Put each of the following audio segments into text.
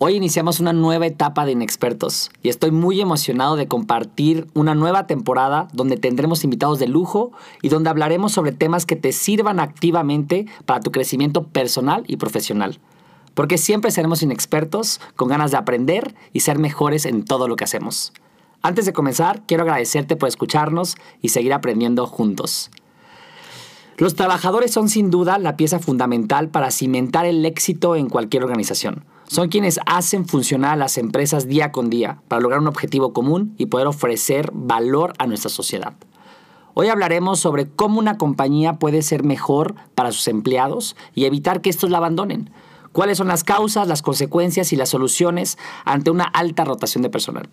Hoy iniciamos una nueva etapa de Inexpertos y estoy muy emocionado de compartir una nueva temporada donde tendremos invitados de lujo y donde hablaremos sobre temas que te sirvan activamente para tu crecimiento personal y profesional. Porque siempre seremos inexpertos con ganas de aprender y ser mejores en todo lo que hacemos. Antes de comenzar, quiero agradecerte por escucharnos y seguir aprendiendo juntos. Los trabajadores son sin duda la pieza fundamental para cimentar el éxito en cualquier organización. Son quienes hacen funcionar a las empresas día con día para lograr un objetivo común y poder ofrecer valor a nuestra sociedad. Hoy hablaremos sobre cómo una compañía puede ser mejor para sus empleados y evitar que estos la abandonen. Cuáles son las causas, las consecuencias y las soluciones ante una alta rotación de personal.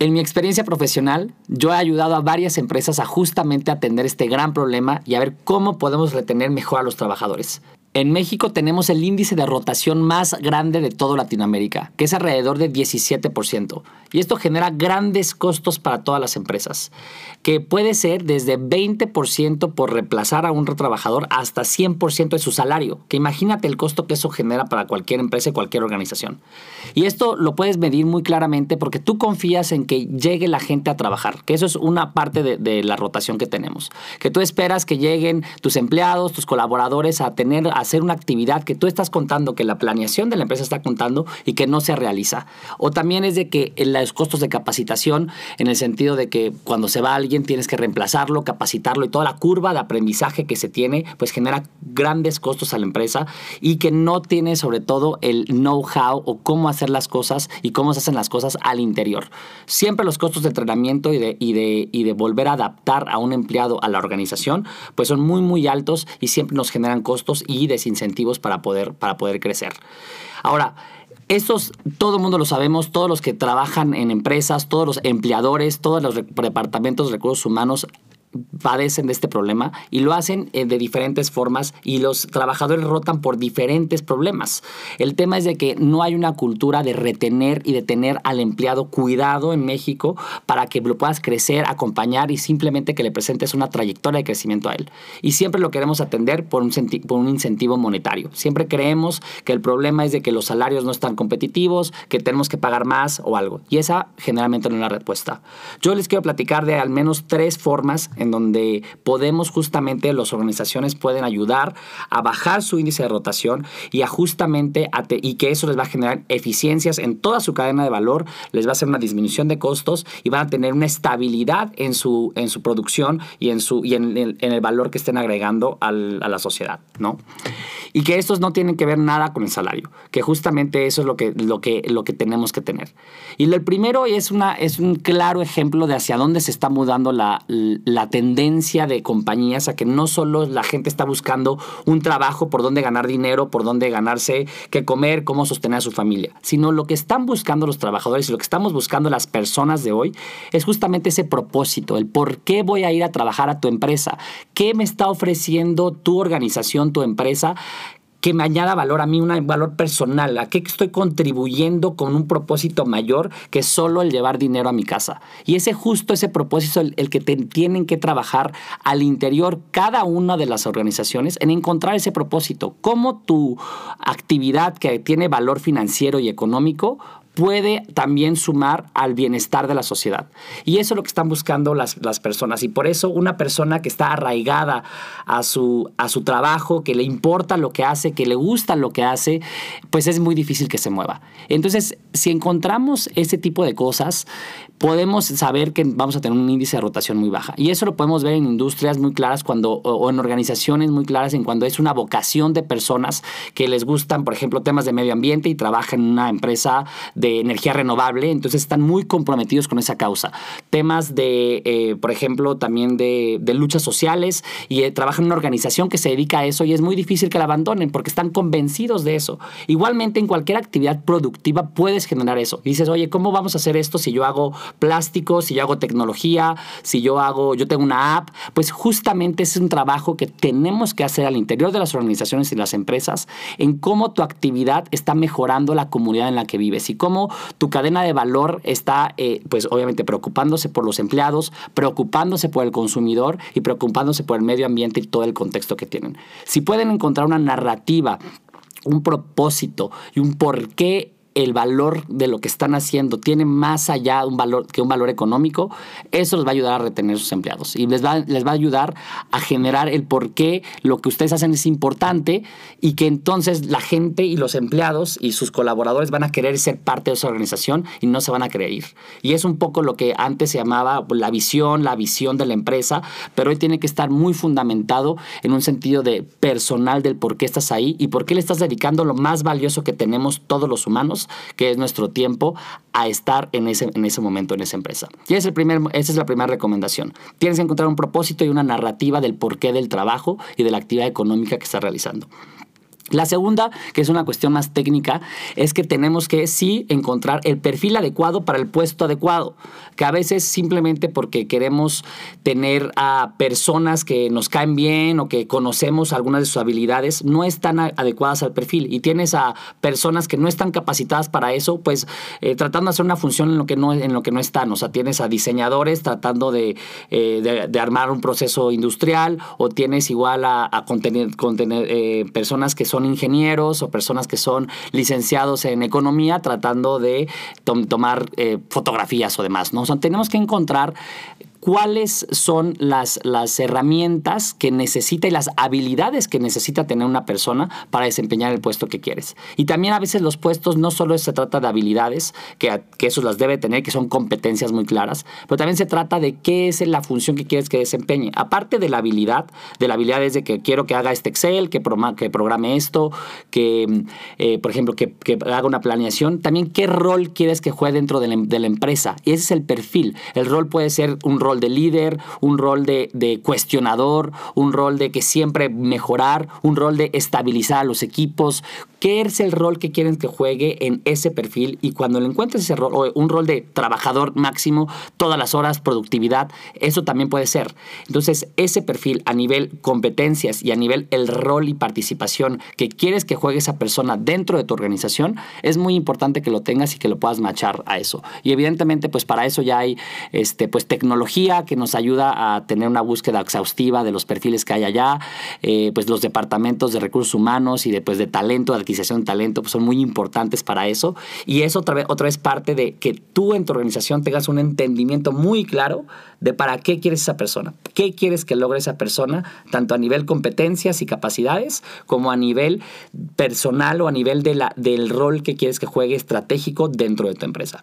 En mi experiencia profesional, yo he ayudado a varias empresas a justamente atender este gran problema y a ver cómo podemos retener mejor a los trabajadores. En México tenemos el índice de rotación más grande de toda Latinoamérica, que es alrededor de 17%. Y esto genera grandes costos para todas las empresas, que puede ser desde 20% por reemplazar a un trabajador hasta 100% de su salario, que imagínate el costo que eso genera para cualquier empresa y cualquier organización. Y esto lo puedes medir muy claramente porque tú confías en que llegue la gente a trabajar, que eso es una parte de, la rotación que tenemos, que tú esperas que lleguen tus empleados, tus colaboradores a tener hacer una actividad que tú estás contando, que la planeación de la empresa está contando y que no se realiza. O también es de que los costos de capacitación, en el sentido de que cuando se va alguien tienes que reemplazarlo, capacitarlo y toda la curva de aprendizaje que se tiene, pues genera grandes costos a la empresa y que no tiene sobre todo el know-how o cómo hacer las cosas y cómo se hacen las cosas al interior. Siempre los costos de entrenamiento y de, y de, y de volver a adaptar a un empleado a la organización, pues son muy, muy altos y siempre nos generan costos y desincentivos para poder, para poder crecer. Ahora, estos, todo el mundo lo sabemos, todos los que trabajan en empresas, todos los empleadores, todos los departamentos de recursos humanos padecen de este problema y lo hacen eh, de diferentes formas y los trabajadores rotan por diferentes problemas. El tema es de que no hay una cultura de retener y de tener al empleado cuidado en México para que lo puedas crecer, acompañar y simplemente que le presentes una trayectoria de crecimiento a él. Y siempre lo queremos atender por un, por un incentivo monetario. Siempre creemos que el problema es de que los salarios no están competitivos, que tenemos que pagar más o algo. Y esa generalmente no es la respuesta. Yo les quiero platicar de al menos tres formas en donde podemos justamente, las organizaciones pueden ayudar a bajar su índice de rotación y a justamente, y que eso les va a generar eficiencias en toda su cadena de valor, les va a hacer una disminución de costos y van a tener una estabilidad en su, en su producción y en, su, y en, el, valor que estén agregando a la sociedad, ¿no? Y que estos no tienen que ver nada con el salario, que justamente eso es lo que, lo que, lo que tenemos que tener. Y el primero es, una, es un claro ejemplo de hacia dónde se está mudando la, la tendencia de compañías a que no solo la gente está buscando un trabajo por donde ganar dinero, por donde ganarse qué comer, cómo sostener a su familia, sino lo que están buscando los trabajadores y lo que estamos buscando las personas de hoy es justamente ese propósito, el por qué voy a ir a trabajar a tu empresa, qué me está ofreciendo tu organización, tu empresa, que me añada valor a mí, un valor personal, a qué estoy contribuyendo con un propósito mayor que solo el llevar dinero a mi casa. Y ese justo, ese propósito, el, el que tienen que trabajar al interior cada una de las organizaciones en encontrar ese propósito, cómo tu actividad que tiene valor financiero y económico puede también sumar al bienestar de la sociedad. Y eso es lo que están buscando las, personas. Y por eso una persona que está arraigada a su, a su trabajo, que le importa lo que hace, que le gusta lo que hace, pues es muy difícil que se mueva. Entonces, si encontramos ese tipo de cosas, podemos saber que vamos a tener un índice de rotación muy baja. Y eso lo podemos ver en industrias muy claras cuando, o, en organizaciones muy claras en cuando es una vocación de personas que les gustan, por ejemplo, temas de medio ambiente y trabajan en una empresa de energía renovable, entonces están muy comprometidos con esa causa. temas de, eh, por ejemplo, también de, de luchas sociales y eh, trabajan en una organización que se dedica a eso y es muy difícil que la abandonen porque están convencidos de eso. Igualmente, en cualquier actividad productiva puedes generar eso. dices, oye, ¿cómo vamos a hacer esto si yo hago plástico, si yo hago tecnología, si yo hago, yo tengo una app? Pues justamente es un trabajo que tenemos que hacer al interior de las organizaciones y las empresas en cómo tu actividad está mejorando la comunidad en la que vives y cómo tu cadena de valor está, eh, pues obviamente preocupándose por los empleados, preocupándose por el consumidor y preocupándose por el medio ambiente y todo el contexto que tienen. Si pueden encontrar una narrativa un propósito y un porqué el valor de lo que están haciendo tiene más allá un valor, que un valor económico, eso les va a ayudar a retener sus empleados y les va, les va a ayudar a generar el por qué lo que ustedes hacen es importante y que entonces la gente y los empleados y sus colaboradores van a querer ser parte de esa organización y no se van a querer ir. Y es un poco lo que antes se llamaba la visión, la visión de la empresa, pero hoy tiene que estar muy fundamentado en un sentido de personal del por qué estás ahí y por qué le estás dedicando lo más valioso que tenemos todos los humanos que es nuestro tiempo, a estar en ese, en ese momento en esa empresa. Y esa es la primera recomendación. Tienes que encontrar un propósito y una narrativa del porqué del trabajo y de la actividad económica que estás realizando. La segunda, que es una cuestión más técnica, es que tenemos que sí encontrar el perfil adecuado para el puesto adecuado, que a veces simplemente porque queremos tener a personas que nos caen bien o que conocemos algunas de sus habilidades, no están adecuadas al perfil. Y tienes a personas que no están capacitadas para eso, pues eh, tratando de hacer una función en lo que no, en lo que no están, o sea, tienes a diseñadores tratando de, eh, de, armar un proceso industrial o tienes igual a, eh, personas que son ingenieros o personas que son licenciados en economía tratando de tomar eh, fotografías o demás, ¿no? tenemos que encontrar cuáles son las, las herramientas que necesita y las habilidades que necesita tener una persona para desempeñar el puesto que quieres. Y también a veces los puestos no solo se trata de habilidades, que, que eso las debe tener, que son competencias muy claras, pero también se trata de qué es la función que quieres que desempeñe. Aparte de la habilidad, de la habilidad es de que quiero que haga este Excel, que, que programe esto, que, eh, por ejemplo, que, que, haga una planeación, también qué rol quieres que juegue dentro de la, de la empresa. Y ese es el perfil. El rol puede ser un rol rol de líder, un rol de, de, cuestionador, un rol de que siempre mejorar, un rol de estabilizar a los equipos. ¿Qué es el rol que quieren que juegue en ese perfil? Y cuando le encuentres ese rol, o un rol de trabajador máximo, todas las horas, productividad, eso también puede ser. Entonces, ese perfil a nivel competencias y a nivel el rol y participación que quieres que juegue esa persona dentro de tu organización, es muy importante que lo tengas y que lo puedas machar a eso. Y evidentemente, pues para eso ya hay este, pues, tecnología que nos ayuda a tener una búsqueda exhaustiva de los perfiles que hay allá, eh, pues los departamentos de recursos humanos y de, pues, de talento, talento, pues son muy importantes para eso. Y eso otra vez, otra vez parte de que tú en tu organización tengas un entendimiento muy claro de para qué quieres esa persona, qué quieres que logre esa persona, tanto a nivel competencias y capacidades, como a nivel personal o a nivel de la, del rol que quieres que juegue estratégico dentro de tu empresa.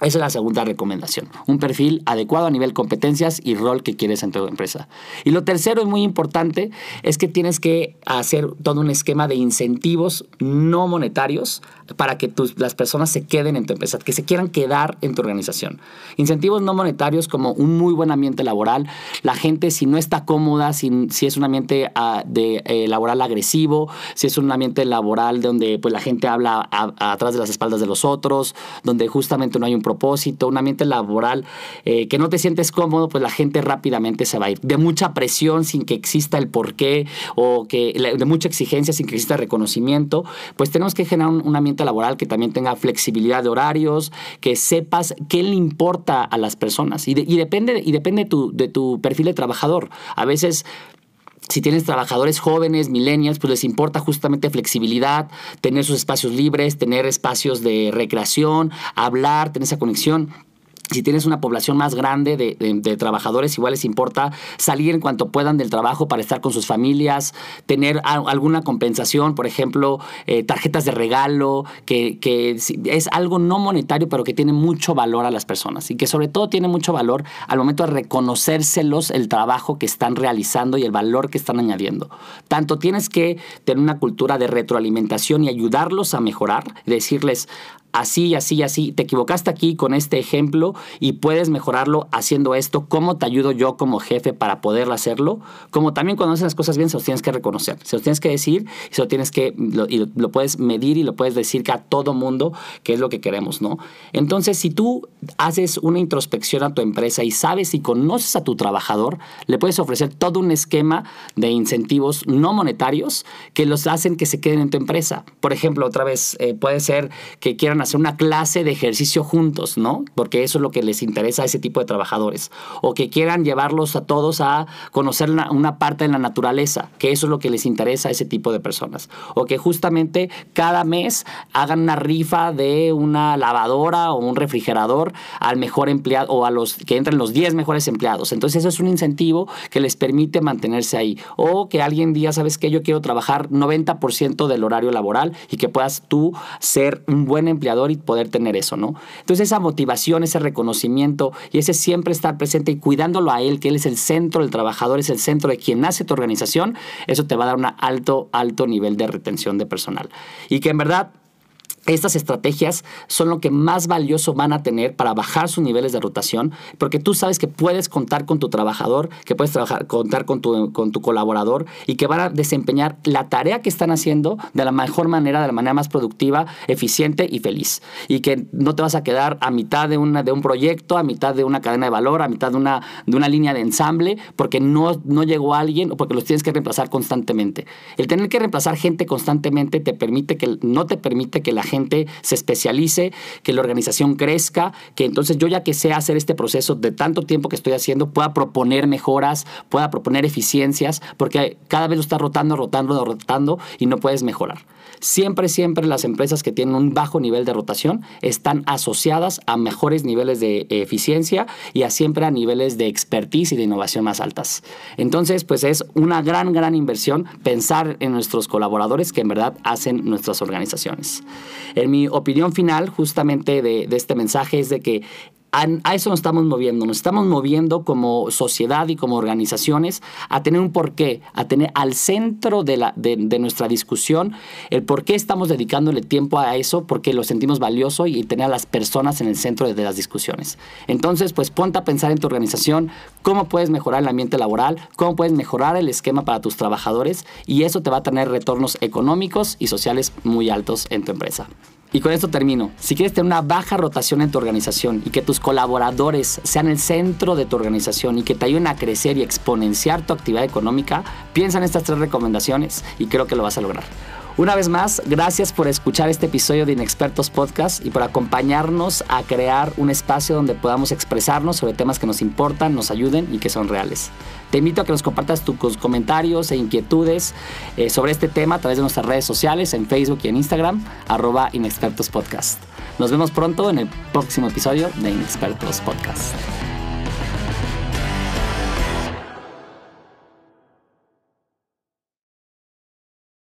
Esa es la segunda recomendación. Un perfil adecuado a nivel competencias y rol que quieres en tu empresa. Y lo tercero y muy importante es que tienes que hacer todo un esquema de incentivos no monetarios para que tus, las personas se queden en tu empresa, que se quieran quedar en tu organización. Incentivos no monetarios como un muy buen ambiente laboral. La gente si no está cómoda, si, si es un ambiente uh, de, eh, laboral agresivo, si es un ambiente laboral donde pues, la gente habla atrás de las espaldas de los otros, donde justamente no hay un propósito, un ambiente laboral eh, que no te sientes cómodo, pues la gente rápidamente se va a ir. De mucha presión sin que exista el porqué o que de mucha exigencia sin que exista reconocimiento, pues tenemos que generar un, ambiente laboral que también tenga flexibilidad de horarios, que sepas qué le importa a las personas y, depende, y depende tu, de tu perfil de trabajador. A veces si tienes trabajadores jóvenes, millennials, pues les importa justamente flexibilidad, tener sus espacios libres, tener espacios de recreación, hablar, tener esa conexión si tienes una población más grande de, trabajadores, igual les importa salir en cuanto puedan del trabajo para estar con sus familias, tener alguna compensación, por ejemplo, eh, tarjetas de regalo, que, es algo no monetario, pero que tiene mucho valor a las personas y que sobre todo tiene mucho valor al momento de reconocérselos el trabajo que están realizando y el valor que están añadiendo. Tanto tienes que tener una cultura de retroalimentación y ayudarlos a mejorar, decirles, así, así, así, te equivocaste aquí con este ejemplo y puedes mejorarlo haciendo esto, ¿cómo te ayudo yo como jefe para poder hacerlo? Como también cuando haces las cosas bien, se los tienes que reconocer, se los tienes que decir y se lo tienes que, lo, y lo, puedes medir y lo puedes decir a todo mundo que es lo que queremos, ¿no? Entonces, si tú haces una introspección a tu empresa y sabes y conoces a tu trabajador, le puedes ofrecer todo un esquema de incentivos no monetarios que los hacen que se queden en tu empresa. Por ejemplo, otra vez, eh, puede ser que quieran hacer una clase de ejercicio juntos, ¿no? Porque eso es lo que les interesa a ese tipo de trabajadores. O que quieran llevarlos a todos a conocer una, parte de la naturaleza, que eso es lo que les interesa a ese tipo de personas. O que justamente cada mes hagan una rifa de una lavadora o un refrigerador al mejor empleado o a los que entren los 10 mejores empleados. Entonces eso es un incentivo que les permite mantenerse ahí. O que alguien diga, ¿sabes qué? Yo quiero trabajar 90% del horario laboral y que puedas tú ser un buen y poder tener eso, ¿no? Entonces esa motivación, ese reconocimiento y ese siempre estar presente y cuidándolo a él, que él es el centro, el trabajador es el centro de quien nace tu organización, eso te va a dar un alto, alto nivel de retención de personal. Y que en verdad estas estrategias son lo que más valioso van a tener para bajar sus niveles de rotación, porque tú sabes que puedes contar con tu trabajador, que puedes trabajar, contar con tu, con tu colaborador y que van a desempeñar la tarea que están haciendo de la mejor manera, de la manera más productiva, eficiente y feliz. Y que no te vas a quedar a mitad de, una, de un proyecto, a mitad de una cadena de valor, a mitad de una, de una línea de ensamble, porque no, no llegó alguien o porque los tienes que reemplazar constantemente. El tener que reemplazar gente constantemente te permite que, no te permite que la gente se especialice, que la organización crezca, que entonces yo ya que sé hacer este proceso de tanto tiempo que estoy haciendo, pueda proponer mejoras, pueda proponer eficiencias, porque cada vez lo estás rotando, rotando, rotando y no puedes mejorar. Siempre, siempre las empresas que tienen un bajo nivel de rotación están asociadas a mejores niveles de eficiencia y a siempre a niveles de expertise y de innovación más altas. Entonces, pues es una gran, gran inversión pensar en nuestros colaboradores que en verdad hacen nuestras organizaciones. En mi opinión final, justamente de, este mensaje, es de que a, eso nos estamos moviendo, nos estamos moviendo como sociedad y como organizaciones a tener un porqué, a tener al centro de, la, de, nuestra discusión el por qué estamos dedicándole tiempo a eso, porque lo sentimos valioso y tener a las personas en el centro de, de las discusiones. Entonces, pues ponte a pensar en tu organización, cómo puedes mejorar el ambiente laboral, cómo puedes mejorar el esquema para tus trabajadores y eso te va a tener retornos económicos y sociales muy altos en tu empresa. Y con esto termino. Si quieres tener una baja rotación en tu organización y que tus colaboradores sean el centro de tu organización y que te ayuden a crecer y exponenciar tu actividad económica, piensa en estas tres recomendaciones y creo que lo vas a lograr. Una vez más, gracias por escuchar este episodio de Inexpertos Podcast y por acompañarnos a crear un espacio donde podamos expresarnos sobre temas que nos importan, nos ayuden y que son reales. Te invito a que nos compartas tus comentarios e inquietudes eh, sobre este tema a través de nuestras redes sociales en Facebook y en Instagram, arroba Inexpertos Podcast. Nos vemos pronto en el próximo episodio de Inexpertos Podcast.